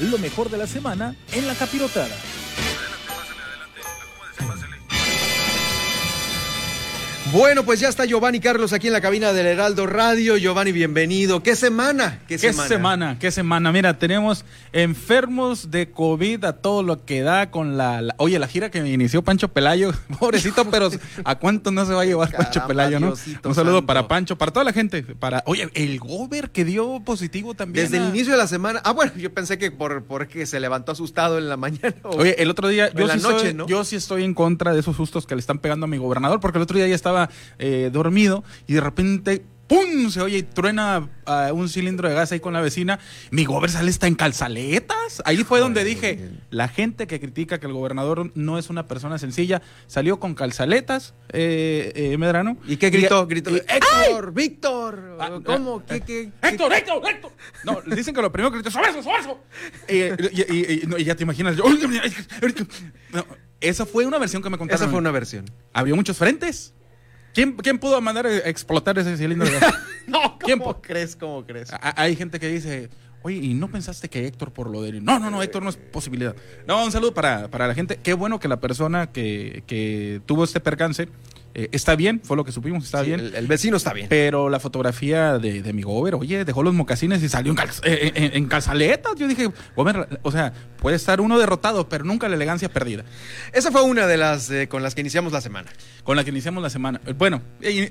lo mejor de la semana en la capirotada. Bueno, pues ya está Giovanni Carlos aquí en la cabina del Heraldo Radio. Giovanni, bienvenido. ¿Qué semana? ¿Qué, semana? ¿Qué semana? Mira, tenemos enfermos de COVID a todo lo que da con la, oye, la gira que inició Pancho Pelayo, pobrecito, pero ¿a cuánto no se va a llevar Pancho Pelayo, no? Un saludo para Pancho, para toda la gente, para, oye, el Gober que dio positivo también. Desde el inicio de la semana. Ah, bueno, yo pensé que por porque se levantó asustado en la mañana. oye, el otro día yo sí noche, ¿no? yo sí estoy en contra de esos sustos que le están pegando a mi gobernador, porque el otro día ya estaba eh, dormido y de repente ¡pum! Se oye y truena ah, un cilindro de gas ahí con la vecina. Mi gobernador está en calzaletas. Ahí fue donde dije, la gente que critica que el gobernador no es una persona sencilla, salió con calzaletas, eh, eh Medrano. ¿Y qué gritó? gritó ¡Héctor! ¡Víctor! Ah, ¿Cómo? Ah, ¿Qué, qué, ¡Héctor, Héctor, Héctor! No, dicen que lo primero que gritó, ¡sobre eso, sobre eso! y, ya te imaginas, yo, esa fue una versión que me contaron. Esa fue una versión. Había muchos frentes. ¿Quién, ¿Quién, pudo mandar a explotar ese cilindro de gas? no, ¿cómo crees? ¿Cómo crees? hay gente que dice, oye, ¿y no pensaste que Héctor por lo de... No, no, no, Héctor no es posibilidad. No, un saludo para, para la gente. Qué bueno que la persona que, que tuvo este percance eh, está bien, fue lo que supimos, está bien. El, vecino está bien. Pero la fotografía de, de mi gober, oye, dejó los mocasines y salió en, eh, en, calzaletas. Yo dije, gober, o sea, puede estar uno derrotado, pero nunca la elegancia perdida. Esa fue una de las eh, con las que iniciamos la semana. Con la que iniciamos la semana. Bueno,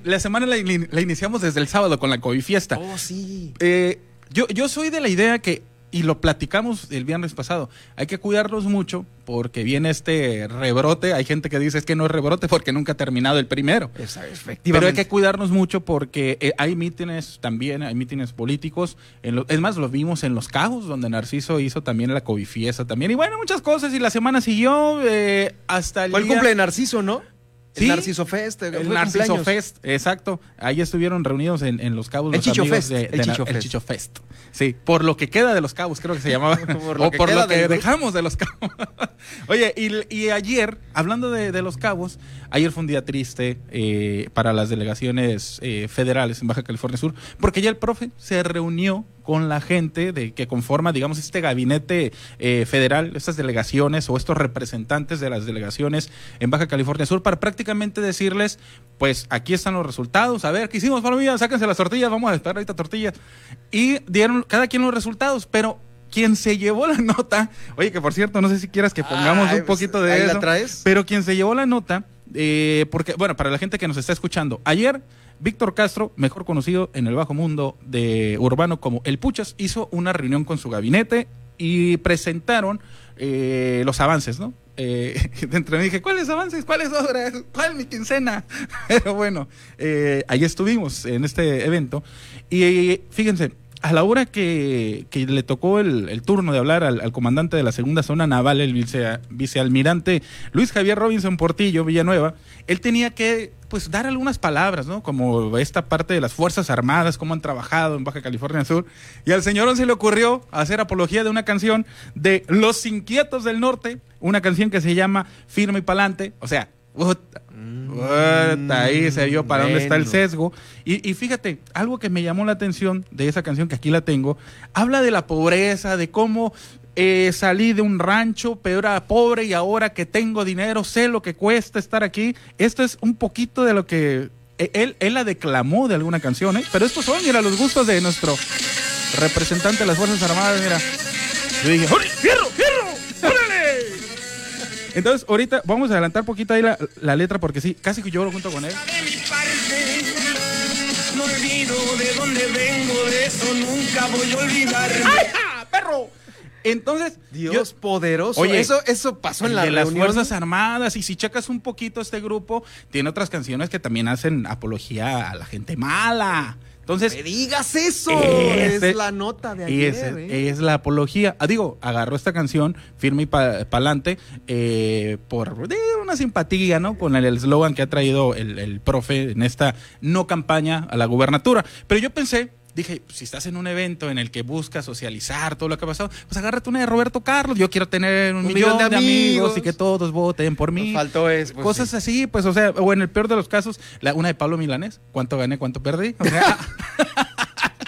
la semana la, iniciamos desde el sábado con la COVID fiesta. Oh, sí. yo, yo soy de la idea que y lo platicamos el viernes pasado. Hay que cuidarlos mucho porque viene este rebrote. Hay gente que dice es que no es rebrote porque nunca ha terminado el primero. efectivamente. Pero hay que cuidarnos mucho porque eh, hay mítines también, hay mítines políticos. es más, lo vimos en Los Cajos, donde Narciso hizo también la cobifiesta también. Y bueno, muchas cosas. Y la semana siguió eh, hasta el. El cumple de Narciso, ¿no? El Narciso Fest. El, Narciso Fest, exacto. Ahí estuvieron reunidos en, Los Cabos el los Chicho amigos Fest, de, el, Chicho Fest. el, Chicho Fest. Sí, por lo que queda de Los Cabos, creo que se llamaba. o por lo que dejamos de Los Cabos. Oye, y, ayer, hablando de, Los Cabos, ayer fue un día triste eh, para las delegaciones eh, federales en Baja California Sur, porque ya el profe se reunió con la gente de que conforma, digamos, este gabinete eh, federal, estas delegaciones o estos representantes de las delegaciones en Baja California Sur para prácticamente decirles, pues aquí están los resultados, a ver, ¿qué hicimos, Palomilla? Sáquense las tortillas, vamos a esperar ahorita tortillas. Y dieron cada quien los resultados, pero quien se llevó la nota, oye, que por cierto, no sé si quieras que pongamos un poquito de eso, la traes? pero quien se llevó la nota, eh, porque, bueno, para la gente que nos está escuchando, ayer Víctor Castro, mejor conocido en el bajo mundo de urbano como El Puchas, hizo una reunión con su gabinete y presentaron eh, los avances, ¿no? Eh, dentro me dije, ¿cuáles avances? ¿Cuáles obras? ¿Cuál mi quincena? Pero bueno, eh, ahí estuvimos en este evento. Y fíjense, a la hora que, le tocó el, turno de hablar al, comandante de la segunda zona naval, el vicealmirante Luis Javier Robinson Portillo Villanueva, él tenía que pues dar algunas palabras, ¿no? Como esta parte de las Fuerzas Armadas, cómo han trabajado en Baja California Sur. Y al señor se le ocurrió hacer apología de una canción de Los Inquietos del Norte, una canción que se llama Firme y Palante. O sea, ahí se vio para dónde está el sesgo. Y, y, fíjate, algo que me llamó la atención de esa canción, que aquí la tengo, habla de la pobreza, de cómo eh, salí de un rancho, pero era pobre y ahora que tengo dinero sé lo que cuesta estar aquí. Esto es un poquito de lo que eh, él, él la declamó de alguna canción, ¿eh? pero estos son, mira, los gustos de nuestro representante de las Fuerzas Armadas, mira. Yo dije, ¡fierro, fierro! Entonces, ahorita vamos a adelantar un poquito ahí la, la, letra porque sí, casi que yo lo junto con él. No olvido de dónde vengo, de eso nunca voy a olvidar. ¡Ay, perro! Entonces, Dios poderoso. Oye, eso, eso pasó en la de las Fuerzas Armadas. Y si checas un poquito este grupo, tiene otras canciones que también hacen apología a la gente mala. Entonces, me digas eso. es la nota de ayer. Es, ¿eh? es la apología. Ah, digo, agarró esta canción firme y pa'lante eh, por una simpatía, ¿no? Con el eslogan que ha traído el, el profe en esta no campaña a la gubernatura. Pero yo pensé, dije, pues, si estás en un evento en el que buscas socializar todo lo que ha pasado, pues agárrate una de Roberto Carlos. Yo quiero tener un, millón, de, amigos. y que todos voten por mí. faltó eso. Pues, Cosas así, pues, o sea, o en el peor de los casos, la, una de Pablo Milanés. ¿Cuánto gané, cuánto perdí?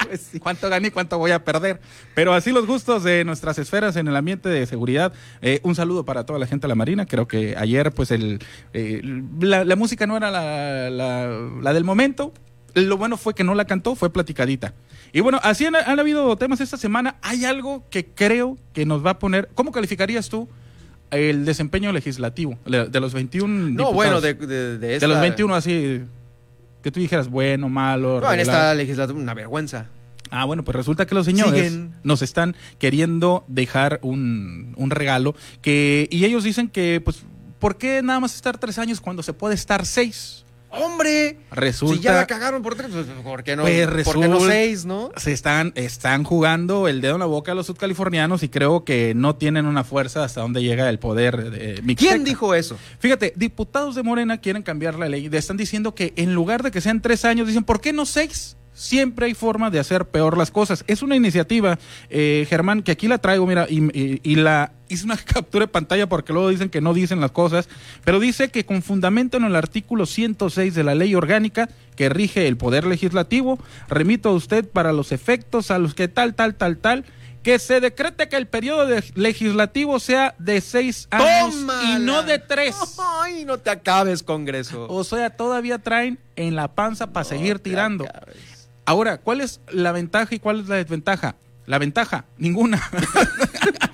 Pues ¿Cuánto gané y cuánto voy a perder? Pero así los gustos de nuestras esferas en el ambiente de seguridad. Eh, un saludo para toda la gente de la Marina. Creo que ayer, pues, el, eh, la, la música no era la, la, la del momento. Lo bueno fue que no la cantó, fue platicadita. Y bueno, así han, han habido temas esta semana. Hay algo que creo que nos va a poner. ¿Cómo calificarías tú el desempeño legislativo de los 21 No, diputados? bueno, de, de, de esta... De los 21 así, que tú dijeras bueno, malo, No, en esta legislatura, una vergüenza. Ah, bueno, pues resulta que los señores Siguen. nos están queriendo dejar un, un regalo que y ellos dicen que, pues, ¿por qué nada más estar tres años cuando se puede estar seis? ¡Hombre! Resulta Si ya la cagaron por tres, pues, ¿por qué no, Pues ¿por qué no seis, no? se están, están jugando el dedo en la boca a los sudcalifornianos y creo que no tienen una fuerza hasta donde llega el poder de Mixteca. ¿Quién dijo eso? Fíjate, diputados de Morena quieren cambiar la ley. Están diciendo que en lugar de que sean tres años, dicen, ¿por qué no seis? Siempre hay forma de hacer peor las cosas. Es una iniciativa, eh, Germán, que aquí la traigo, mira, y, y- y la hice una captura de pantalla porque luego dicen que no dicen las cosas, pero dice que con fundamento en el artículo 106 de la ley orgánica que rige el Poder Legislativo, remito a usted para los efectos a los que tal, tal, tal, tal, que se decrete que el periodo de- legislativo sea de seis años y no de tres. Ay, no te acabes, Congreso. O sea, todavía traen en la panza para seguir No tirando. acabes. Ahora, ¿cuál es la ventaja y cuál es la desventaja? La ventaja, ninguna.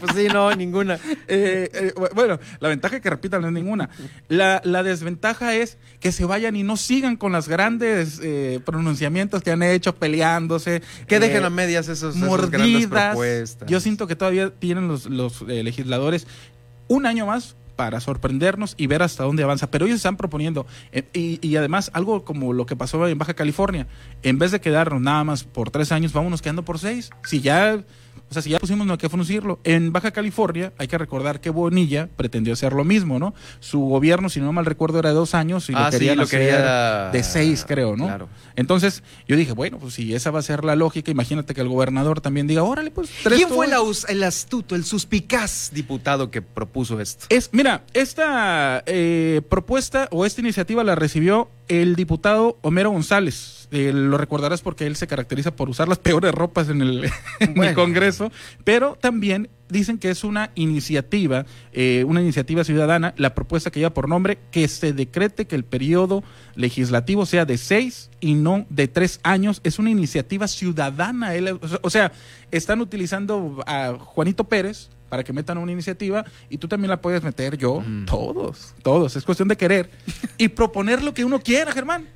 Pues sí, no, ninguna. Eh, eh, bu- bueno, la ventaja que repitan no es ninguna. La, la desventaja es que se vayan y no sigan con las grandes eh, pronunciamientos que han hecho peleándose. Que dejen a medias esos, esas grandes mordidas. propuestas. Yo siento que todavía tienen los, los eh, legisladores un año más para sorprendernos y ver hasta dónde avanza. Pero ellos están proponiendo, eh, y, y además algo como lo que pasó en Baja California, en vez de quedarnos nada más por tres años, vámonos quedando por seis. Si ya, o sea, si ya pusimos no hay que fruncirlo. En Baja California hay que recordar que Bonilla pretendió hacer lo mismo, ¿no? Su gobierno, si no mal recuerdo, era de dos años y Ah, lo sí, querían lo hacer quería- de seis, creo, ¿no? Claro. Entonces, yo dije, bueno, pues si esa va a ser la lógica, imagínate que el gobernador también diga, órale, pues tres ¿Quién fue todos". el, aus- el astuto, el suspicaz diputado que propuso esto? Es, mira, esta eh, propuesta o esta iniciativa la recibió el diputado Homero González. Eh, lo recordarás porque él se caracteriza por usar las peores ropas en el, en el Bueno. Congreso, pero también dicen que es una iniciativa, eh, una iniciativa ciudadana, la propuesta que lleva por nombre que se decrete que el periodo legislativo sea de seis y no de tres años. Es una iniciativa ciudadana. él- o sea- o sea, están utilizando a Juanito Pérez para que metan una iniciativa y tú también la puedes meter yo, todos, todos. Es cuestión de querer y proponer lo que uno quiera, Germán.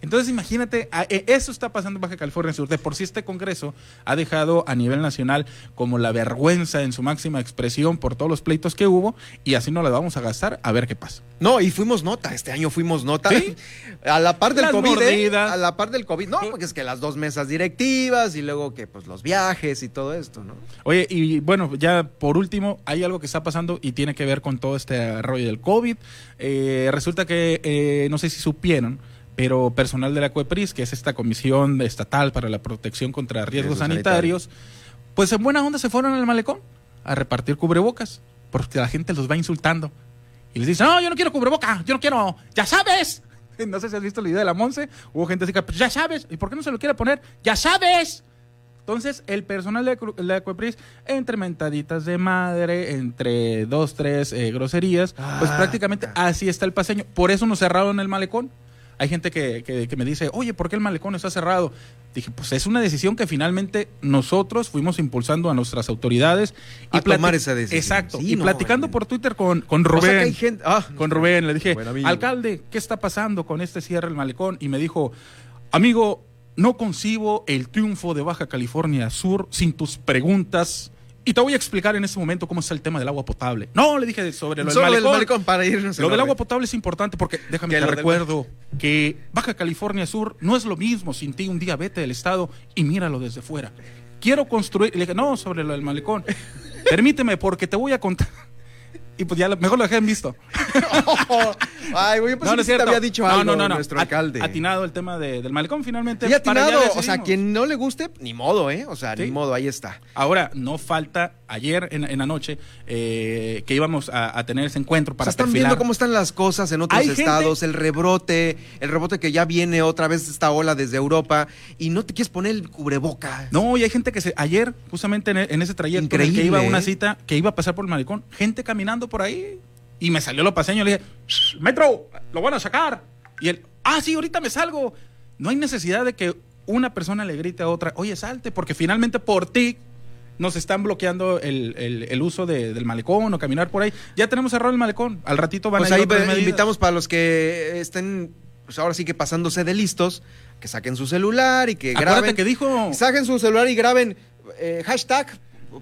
Entonces imagínate, e- eso está pasando en Baja California Sur. De por sí este Congreso ha dejado a nivel nacional como la vergüenza en su máxima expresión por todos los pleitos que hubo y así no la vamos a gastar a ver qué pasa. No, y fuimos nota, este año fuimos nota. ¿Sí? A la par del Las COVID. ¿eh? A la par del COVID. No, porque es que las dos mesas directivas y luego que pues los viajes y todo esto, ¿no? Oye, y bueno, ya por último, hay algo que está pasando y tiene que ver con todo este rollo del COVID. Eh, resulta que, eh, no sé si supieron, pero personal de la CUEPRIS, que es esta comisión estatal para la protección contra riesgos Riesgos sanitarios, pues en buena onda se fueron al malecón a repartir cubrebocas, porque la gente los va insultando. Y les dice, no, yo no quiero cubreboca, yo no quiero, ya sabes. No sé si has visto el video de la Monse, hubo gente así que, "Pues ya sabes, ¿y por qué no se lo quiere poner? Ya sabes. Entonces, el personal de, la Cuepris, entre mentaditas de madre, entre dos, tres eh, groserías, pues Ah, prácticamente así está el paseño. Por eso nos cerraron el malecón. Hay gente que, que- que me dice, oye, ¿por qué el malecón está cerrado? Dije, pues es una decisión que finalmente nosotros fuimos impulsando a nuestras autoridades. A plati- tomar esa decisión. Exacto. Sí, y no, platicando por Twitter con, con O sea, que Rubén. hay gente- ah, Con Rubén le dije, alcalde, ¿qué está pasando con este cierre del malecón? Y me dijo, amigo, no concibo el triunfo de Baja California Sur sin tus preguntas. Y te voy a explicar en este momento cómo está el tema del agua potable. No, le dije sobre lo del Solo del malecón. malecón para irnos. Lo del agua potable es importante porque déjame Que te lo del- recuerdo que Baja California Sur no es lo mismo sin ti. Un día vete del estado y míralo desde fuera. Quiero construir. Le dije, no, sobre lo del malecón. Permíteme porque te voy a contar. Y pues ya mejor lo dejé en visto. Ay, güey, yo pensé que sí te había dicho no, algo no, no, no. nuestro alcalde. Atinado el tema de- del malecón, finalmente. Y atinado, o sea, quien no le guste, ni modo, ¿eh? O sea, Sí. ni modo, ahí está. Ahora, no falta ayer en, en la noche eh, que íbamos a, a tener ese encuentro O para sea, están perfilar. viendo cómo están las cosas en otros Hay gente- estados, el rebrote, el rebote que ya viene otra vez esta ola desde Europa y no te quieres poner el cubreboca. No, y hay gente que se, ayer, justamente en, en ese trayecto en el que iba a una ¿eh? cita, que iba a pasar por el malecón, gente caminando por ahí. Y me salió lo paseño, le dije, "Shh, Metro, lo van a sacar. Y él, ah, sí, ahorita me salgo. No hay necesidad de que una persona le grite a otra, oye, salte, porque finalmente por ti nos están bloqueando el, el- el uso de- del malecón o caminar por ahí. Ya tenemos cerrado el malecón. Al ratito van Pues a ir ahí otras invitamos para los que estén, pues ahora sí que pasándose de listos, que saquen su celular y que Acuérdate graben. que dijo Saquen su celular y graben eh, hashtag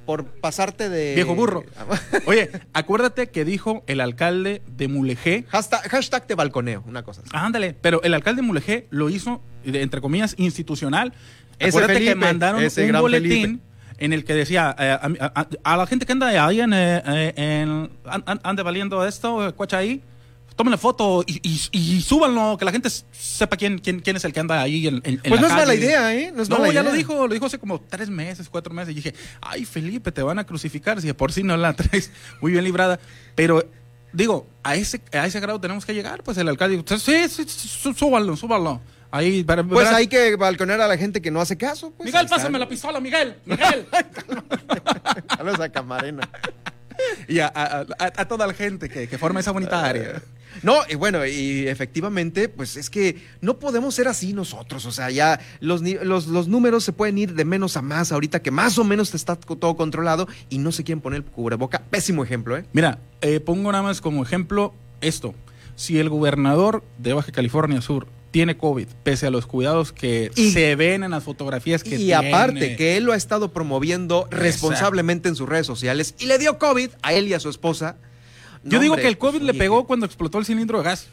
por pasarte de... viejo burro. Oye, acuérdate que dijo el alcalde de Mulegé hashtag, hashtag de balconeo, una cosa así. Ándale, pero el alcalde de Mulegé lo hizo, entre comillas, institucional. Ese Acuérdate Felipe, que mandaron ese un boletín Felipe. en el que decía eh, a, a- a la gente que anda ahí en, eh, eh, en- an- an- ande valiendo esto, eh, cuacha ahí, tómenle foto y, y, y súbanlo, que la gente sepa quién, quién, quién es el que anda ahí en, en- en Pues la no es mala calle. idea, ¿eh? No es No, mala ya idea. lo dijo, lo dijo hace como tres meses, cuatro meses. Y dije, ay, Felipe, te van a crucificar si de por sí no la traes muy bien librada. Pero, digo, a ese, a ese grado tenemos que llegar. Pues el alcalde dijo, sí, sí, sí, sú- súbanlo, súbanlo. Ahí, Pues verás. hay que balconear a la gente que no hace caso. Pues, Miguel, pásame la pistola, Miguel, Miguel. Saludos a Camarena. y a, a- a- a toda la gente que, que forma esa bonita área. No, y bueno, y efectivamente, pues es que no podemos ser así nosotros. O sea, ya los, los, los números se pueden ir de menos a más ahorita que más o menos está todo controlado y no se quieren poner el cubreboca. Pésimo ejemplo, ¿eh? Mira, eh, pongo nada más como ejemplo esto. Si el gobernador de Baja California Sur tiene COVID, pese a los cuidados que Y- se ven en las fotografías que Y tiene. aparte, que él lo ha estado promoviendo responsablemente en sus redes sociales y le dio COVID a él y a su esposa. No, Yo digo hombre, que el COVID pues, le oye, pegó cuando explotó el cilindro de gas.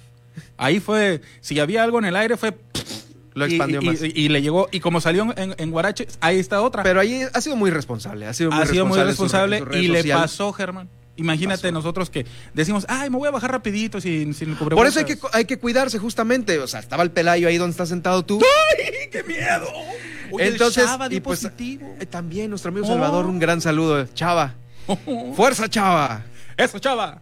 Ahí fue, si había algo en el aire fue... Lo y- expandió y, más. Y, y le llegó, y como salió en, en Guarache, ahí está otra. Pero ahí ha sido muy responsable. Ha sido muy ha sido muy responsable y le pasó, Germán. Imagínate nosotros que decimos, ay, me voy a bajar rapidito sin, sin el Por cubrebocas. eso hay que, hay que cuidarse justamente. O sea, estaba el pelayo ahí donde estás sentado tú. ¡Ay, qué miedo! Oye, el Entonces, Chava dio y pues, eh, también nuestro amigo Oh. Salvador, un gran saludo. Chava. Fuerza, Chava. Eso, Chava.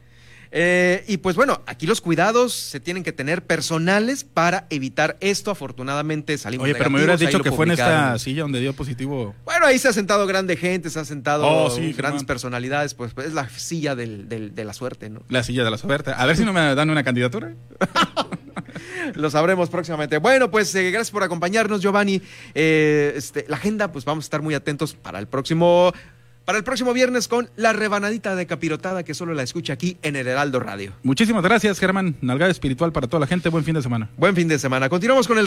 Eh, y pues bueno, aquí los cuidados se tienen que tener personales para evitar esto. Afortunadamente salimos Oye, pero me hubieras dicho que fue en esta silla donde dio positivo. Bueno, ahí se ha sentado grande gente, se ha sentado Oh, sí, grandes personalidades, pues, pues, es la silla del- del- de la suerte, ¿no? La silla de la suerte. A ver si no me dan una candidatura. Lo sabremos próximamente. Bueno, pues eh, gracias por acompañarnos, Giovanni. Eh, este, la agenda, pues vamos a estar muy atentos para el próximo. Para el próximo viernes con la rebanadita de capirotada que solo la escucha aquí en el Heraldo Radio. Muchísimas gracias, Germán. Nalgada espiritual para toda la gente. Buen fin de semana. Buen fin de semana. Continuamos con el